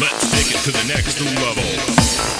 Let's take it to the next level.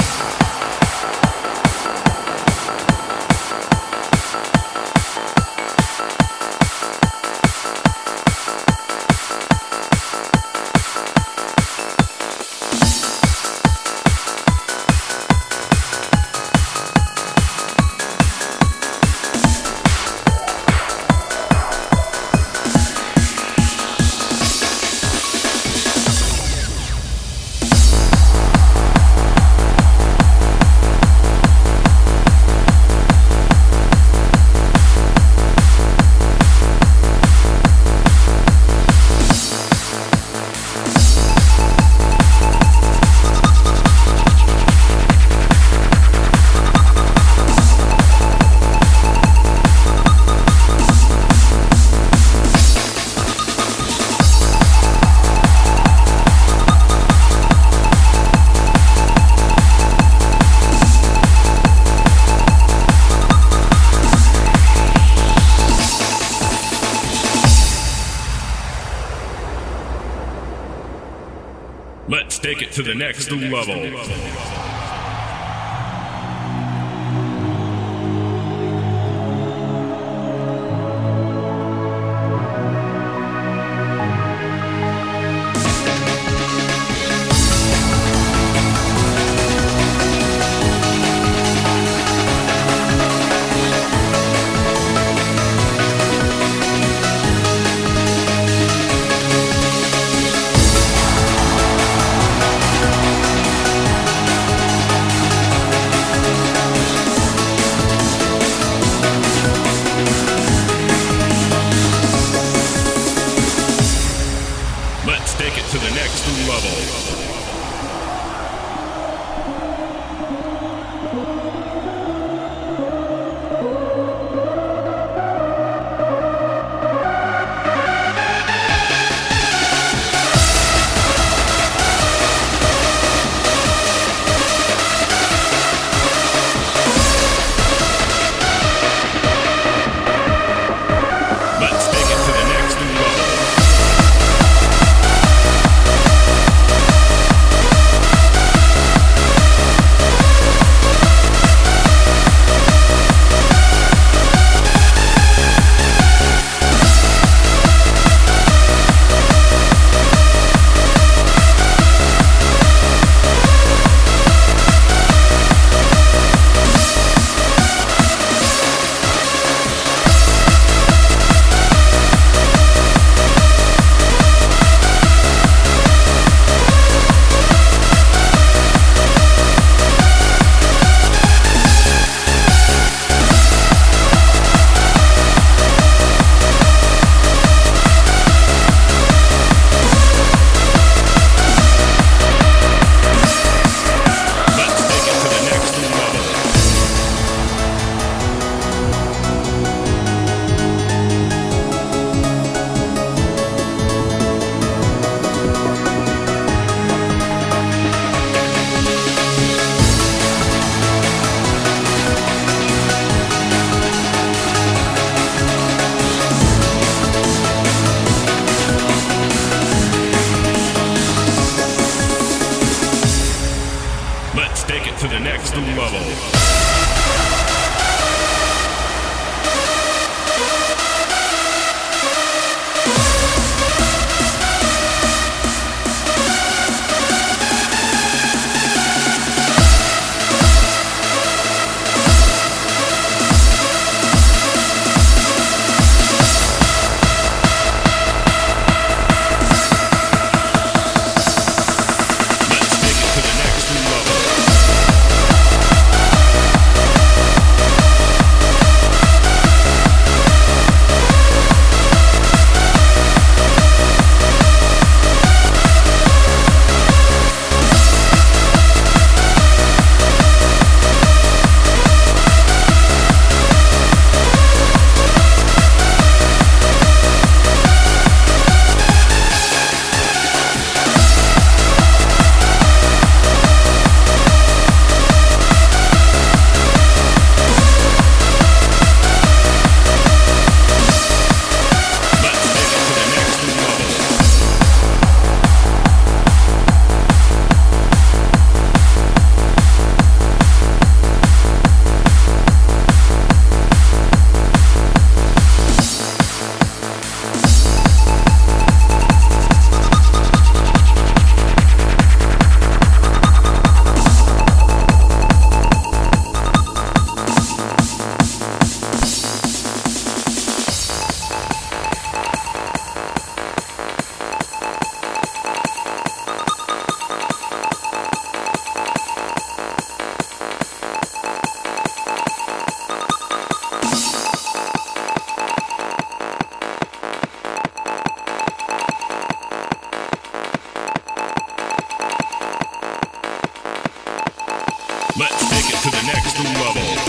Let's take it to the next level. Next level. Let's take it to the next level. Let's take it to the next level.